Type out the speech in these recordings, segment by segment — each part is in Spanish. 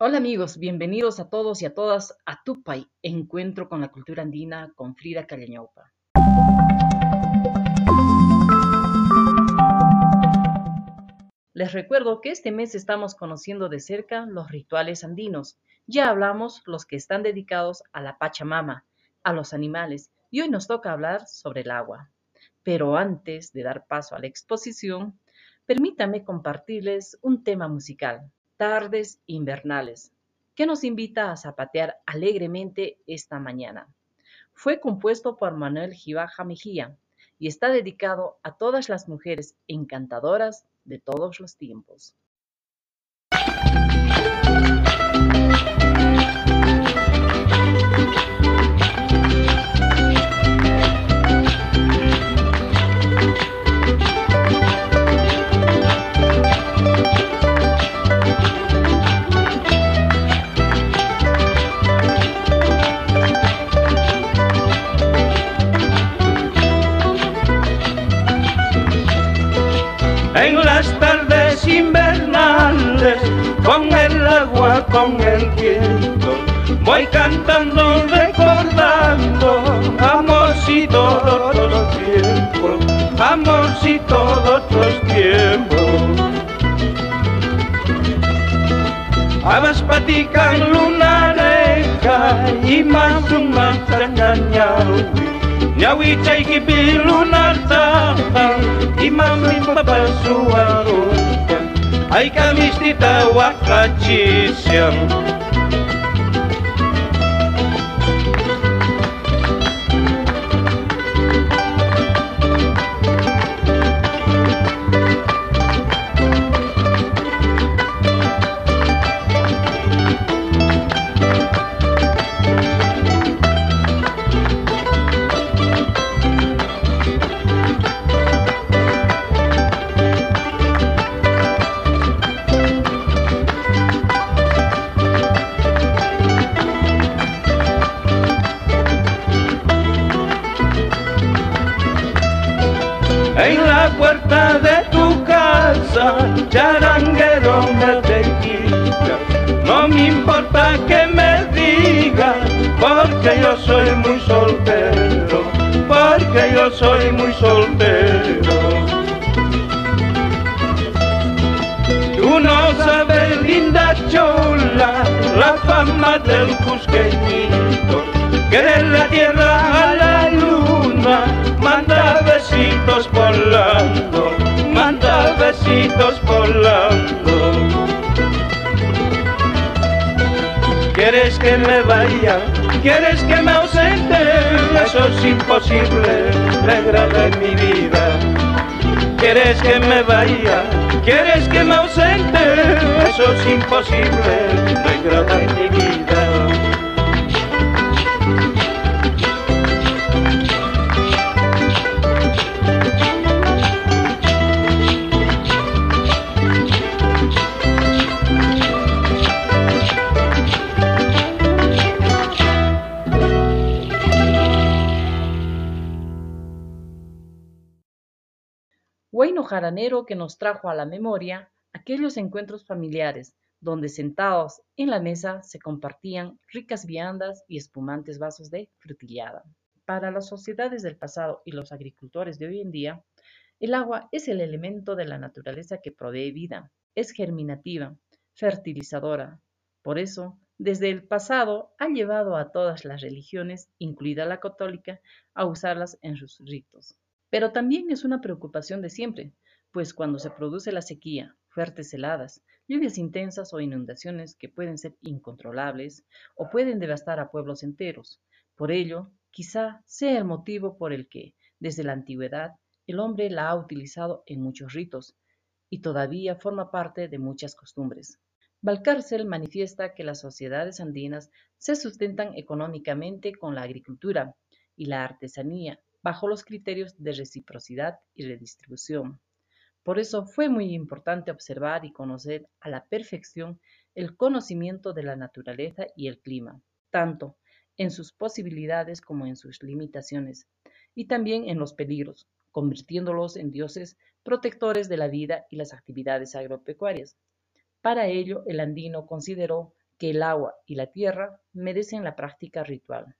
Hola amigos, bienvenidos a todos y a todas a Tupay, Encuentro con la Cultura Andina con Frida Callañaupa. Les recuerdo que este mes estamos conociendo de cerca los rituales andinos. Ya hablamos los que están dedicados a la Pachamama, a los animales, y hoy nos toca hablar sobre el agua. Pero antes de dar paso a la exposición, permítame compartirles un tema musical Tardes Invernales, que nos invita a zapatear alegremente esta mañana. Fue compuesto por Manuel Gibaja Mejía y está dedicado a todas las mujeres encantadoras de todos los tiempos. De otros tiempos. Habas patikan lunareca y más un manzanañao. Nyawi chay kipilu narta y mami papá su Ay kamistita wakachisiam puerta de tu casa, charanguero me tequila. No me importa que me digas, porque yo soy muy soltero, porque yo soy muy soltero. Tú no sabes, linda chola, la fama del cusqueñito, que de la tierra a la luna manda besitos volando, manda besitos volando. ¿Quieres que me vaya? ¿Quieres que me ausente? Eso es imposible, negra de mi vida. ¿Quieres que me vaya? ¿Quieres que me ausente? Eso es imposible, negra de mi vida. Huayno jaranero que nos trajo a la memoria aquellos encuentros familiares donde sentados en la mesa se compartían ricas viandas y espumantes vasos de frutillada. Para las sociedades del pasado y los agricultores de hoy en día, el agua es el elemento de la naturaleza que provee vida, es germinativa, fertilizadora. Por eso, desde el pasado ha llevado a todas las religiones, incluida la católica, a usarlas en sus ritos. Pero también es una preocupación de siempre, pues cuando se produce la sequía, fuertes heladas, lluvias intensas o inundaciones que pueden ser incontrolables o pueden devastar a pueblos enteros. Por ello, quizá sea el motivo por el que, desde la antigüedad, el hombre la ha utilizado en muchos ritos y todavía forma parte de muchas costumbres. Valcárcel manifiesta que las sociedades andinas se sustentan económicamente con la agricultura y la artesanía bajo los criterios de reciprocidad y redistribución. Por eso fue muy importante observar y conocer a la perfección el conocimiento de la naturaleza y el clima, tanto en sus posibilidades como en sus limitaciones, y también en los peligros, convirtiéndolos en dioses protectores de la vida y las actividades agropecuarias. Para ello, el andino consideró que el agua y la tierra merecen la práctica ritual.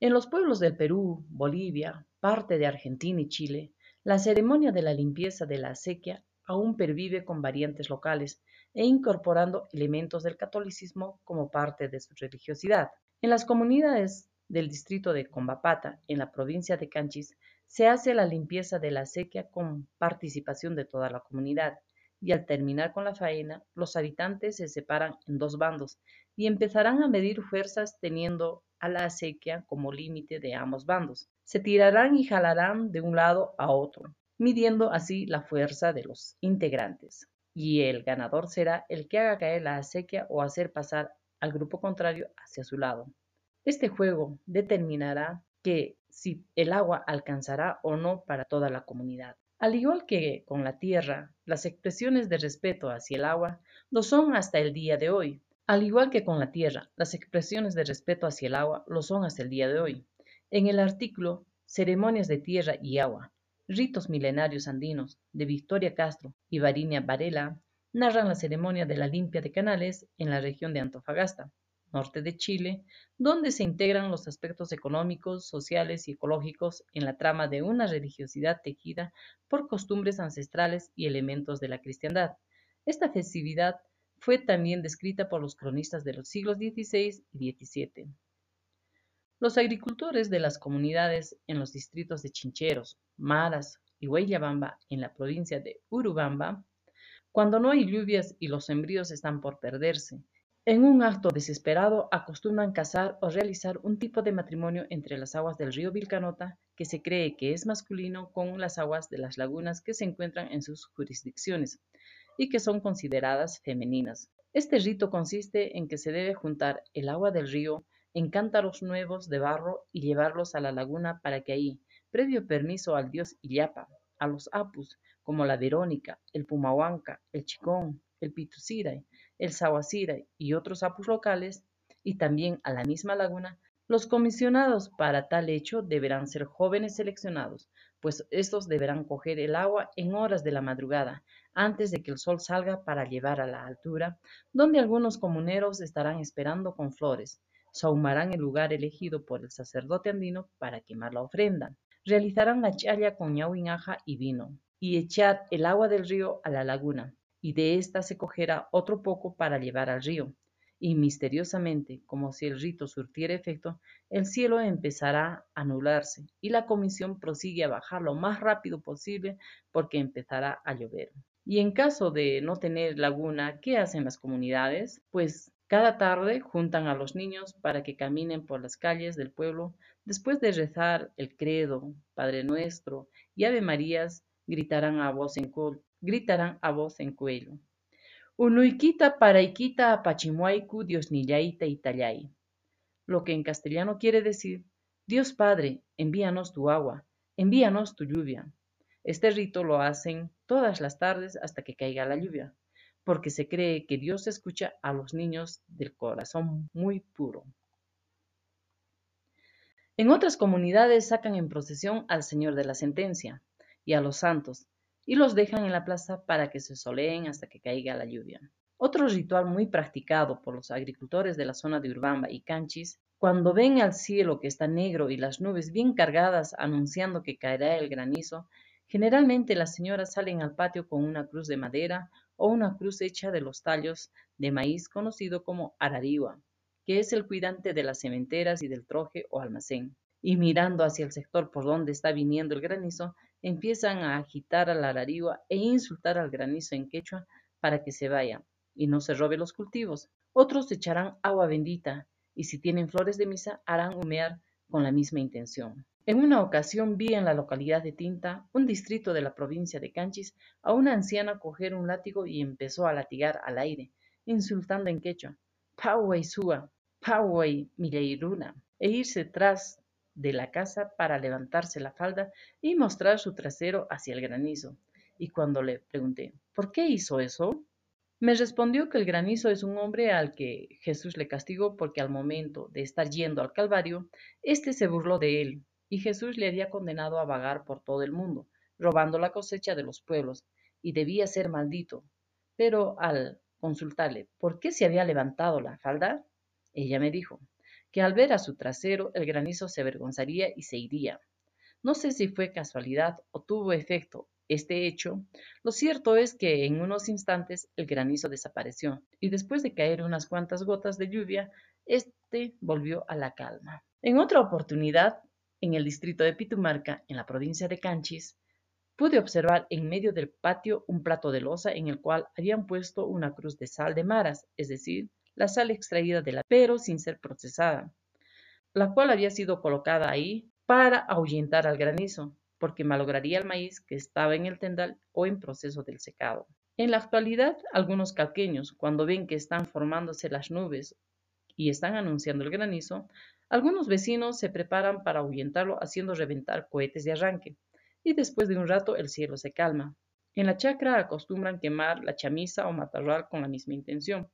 En los pueblos del Perú, Bolivia, parte de Argentina y Chile, la ceremonia de la limpieza de la acequia aún pervive con variantes locales e incorporando elementos del catolicismo como parte de su religiosidad. En las comunidades del distrito de Combapata, en la provincia de Canchis, se hace la limpieza de la acequia con participación de toda la comunidad y al terminar con la faena, los habitantes se separan en dos bandos y empezarán a medir fuerzas teniendo a la acequia como límite de ambos bandos. Se tirarán y jalarán de un lado a otro, midiendo así la fuerza de los integrantes. Y el ganador será el que haga caer la acequia o hacer pasar al grupo contrario hacia su lado. Este juego determinará que si el agua alcanzará o no para toda la comunidad. Al igual que con la tierra, las expresiones de respeto hacia el agua lo son hasta el día de hoy. Al igual que con la tierra, las expresiones de respeto hacia el agua lo son hasta el día de hoy. En el artículo Ceremonias de Tierra y Agua, Ritos Milenarios Andinos, de Victoria Castro y Varinia Varela, narran la ceremonia de la limpia de canales en la región de Antofagasta, norte de Chile, donde se integran los aspectos económicos, sociales y ecológicos en la trama de una religiosidad tejida por costumbres ancestrales y elementos de la cristiandad. Esta festividad fue también descrita por los cronistas de los siglos XVI y XVII. Los agricultores de las comunidades en los distritos de Chincheros, Maras y Huayllabamba en la provincia de Urubamba, cuando no hay lluvias y los sembríos están por perderse, en un acto desesperado acostumbran casar o realizar un tipo de matrimonio entre las aguas del río Vilcanota, que se cree que es masculino, con las aguas de las lagunas que se encuentran en sus jurisdicciones, y que son consideradas femeninas. Este rito consiste en que se debe juntar el agua del río en cántaros nuevos de barro y llevarlos a la laguna para que ahí, previo permiso al dios Illapa, a los apus, como la Verónica, el Pumahuanca, el Chicón, el Pituciray, el Sahuaciray y otros apus locales, y también a la misma laguna, los comisionados para tal hecho deberán ser jóvenes seleccionados, pues estos deberán coger el agua en horas de la madrugada, antes de que el sol salga para llevar a la altura, donde algunos comuneros estarán esperando con flores. Saumarán el lugar elegido por el sacerdote andino para quemar la ofrenda. Realizarán la chaya con ñahuinaja y vino, y echar el agua del río a la laguna, y de ésta se cogerá otro poco para llevar al río y misteriosamente, como si el rito surtiera efecto, el cielo empezará a nublarse y la comisión prosigue a bajar lo más rápido posible porque empezará a llover. Y en caso de no tener laguna, ¿qué hacen las comunidades? Pues cada tarde juntan a los niños para que caminen por las calles del pueblo después de rezar el credo, Padre Nuestro y Ave Marías, gritarán a voz en, gritarán a voz en cuello. Unuykita paraykita apachimuayku Diosnillaita itallay. Lo que en castellano quiere decir, Dios Padre, envíanos tu agua, envíanos tu lluvia. Este rito lo hacen todas las tardes hasta que caiga la lluvia, porque se cree que Dios escucha a los niños del corazón muy puro. En otras comunidades sacan en procesión al Señor de la Sentencia y a los santos, y los dejan en la plaza para que se soleen hasta que caiga la lluvia. Otro ritual muy practicado por los agricultores de la zona de Urbamba y Canchis, cuando ven al cielo que está negro y las nubes bien cargadas anunciando que caerá el granizo, generalmente las señoras salen al patio con una cruz de madera o una cruz hecha de los tallos de maíz conocido como arariwa, que es el cuidante de las cementeras y del troje o almacén. Y mirando hacia el sector por donde está viniendo el granizo, empiezan a agitar a la ararigua e insultar al granizo en quechua para que se vaya y no se robe los cultivos. Otros echarán agua bendita y si tienen flores de misa harán humear con la misma intención. En una ocasión vi en la localidad de Tinta, un distrito de la provincia de Canchis, a una anciana coger un látigo y empezó a latigar al aire, insultando en quechua, Pauay Sua, Pauay Mileiruna, e irse tras de la casa para levantarse la falda y mostrar su trasero hacia el granizo. Y cuando le pregunté, ¿por qué hizo eso? Me respondió que el granizo es un hombre al que Jesús le castigó porque al momento de estar yendo al Calvario, éste se burló de él, y Jesús le había condenado a vagar por todo el mundo, robando la cosecha de los pueblos, y debía ser maldito. Pero al consultarle por qué se había levantado la falda, ella me dijo que al ver a su trasero el granizo se avergonzaría y se iría. No sé si fue casualidad o tuvo efecto este hecho, lo cierto es que en unos instantes el granizo desapareció y después de caer unas cuantas gotas de lluvia, este volvió a la calma. En otra oportunidad, en el distrito de Pitumarca, en la provincia de Canchis, pude observar en medio del patio un plato de losa en el cual habían puesto una cruz de sal de maras, es decir, la sal extraída de la pero sin ser procesada, la cual había sido colocada ahí para ahuyentar al granizo, porque malograría el maíz que estaba en el tendal o en proceso del secado. En la actualidad, algunos calqueños, cuando ven que están formándose las nubes y están anunciando el granizo, algunos vecinos se preparan para ahuyentarlo haciendo reventar cohetes de arranque, y después de un rato el cielo se calma. En la chacra acostumbran quemar la chamisa o matarral con la misma intención,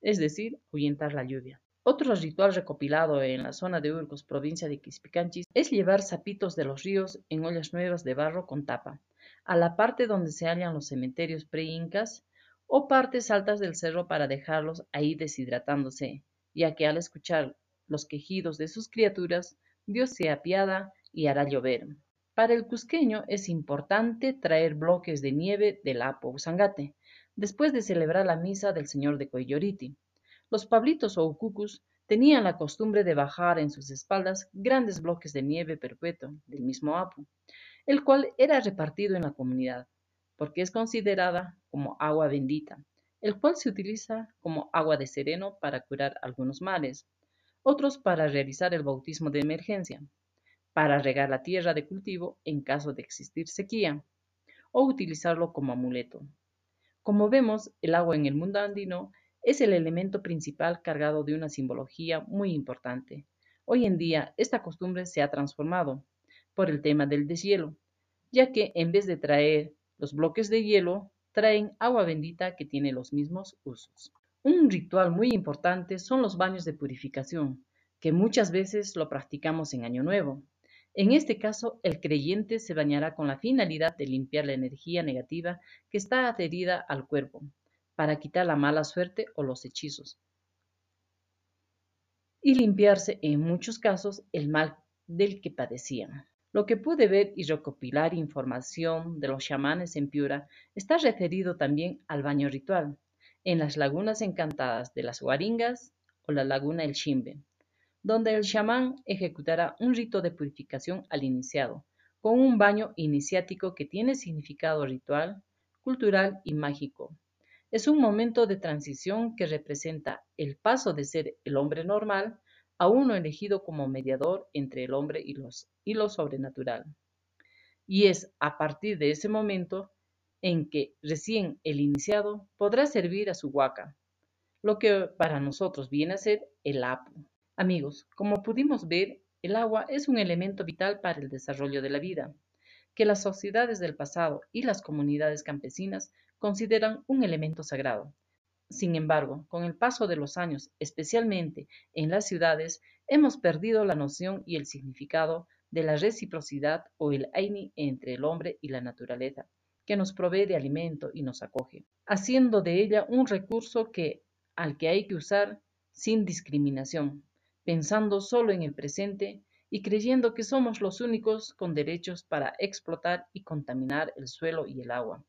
es decir, ahuyentar la lluvia. Otro ritual recopilado en la zona de Urcos, provincia de Quispicanchis, es llevar sapitos de los ríos en ollas nuevas de barro con tapa, a la parte donde se hallan los cementerios pre-incas o partes altas del cerro para dejarlos ahí deshidratándose, ya que al escuchar los quejidos de sus criaturas, Dios se apiada y hará llover. Para el cusqueño es importante traer bloques de nieve del Apo Sangate, después de celebrar la misa del Señor de Coyoriti. Los pablitos o ucucus tenían la costumbre de bajar en sus espaldas grandes bloques de nieve perpetuo del mismo Apu, el cual era repartido en la comunidad, porque es considerada como agua bendita, el cual se utiliza como agua de sereno para curar algunos males, otros para realizar el bautismo de emergencia, para regar la tierra de cultivo en caso de existir sequía, o utilizarlo como amuleto. Como vemos, el agua en el mundo andino es el elemento principal cargado de una simbología muy importante. Hoy en día esta costumbre se ha transformado por el tema del deshielo, ya que en vez de traer los bloques de hielo, traen agua bendita que tiene los mismos usos. Un ritual muy importante son los baños de purificación, que muchas veces lo practicamos en Año Nuevo. En este caso, el creyente se bañará con la finalidad de limpiar la energía negativa que está adherida al cuerpo, para quitar la mala suerte o los hechizos. Y limpiarse en muchos casos el mal del que padecían. Lo que pude ver y recopilar información de los chamanes en Piura está referido también al baño ritual, en las lagunas encantadas de las Guaringas o la laguna El Chimbe, donde el chamán ejecutará un rito de purificación al iniciado, con un baño iniciático que tiene significado ritual, cultural y mágico, es un momento de transición que representa el paso de ser el hombre normal a uno elegido como mediador entre el hombre y, lo sobrenatural. Y es a partir de ese momento en que recién el iniciado podrá servir a su huaca, lo que para nosotros viene a ser el apu. Amigos, como pudimos ver, el agua es un elemento vital para el desarrollo de la vida, que las sociedades del pasado y las comunidades campesinas consideran un elemento sagrado. Sin embargo, con el paso de los años, especialmente en las ciudades, hemos perdido la noción y el significado de la reciprocidad o el aini entre el hombre y la naturaleza, que nos provee de alimento y nos acoge, haciendo de ella un recurso que, al que hay que usar sin discriminación, pensando solo en el presente y creyendo que somos los únicos con derechos para explotar y contaminar el suelo y el agua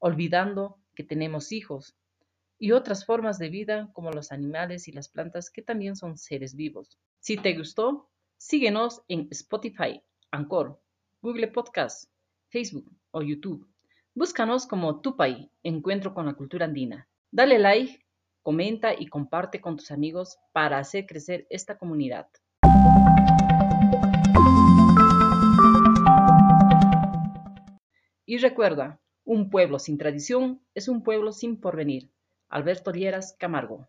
olvidando que tenemos hijos y otras formas de vida como los animales y las plantas que también son seres vivos. Si te gustó, síguenos en Spotify, Anchor, Google Podcasts, Facebook o YouTube. Búscanos como Tupai, Encuentro con la Cultura Andina. Dale like, comenta y comparte con tus amigos para hacer crecer esta comunidad. Y recuerda, un pueblo sin tradición es un pueblo sin porvenir. Alberto Lieras Camargo.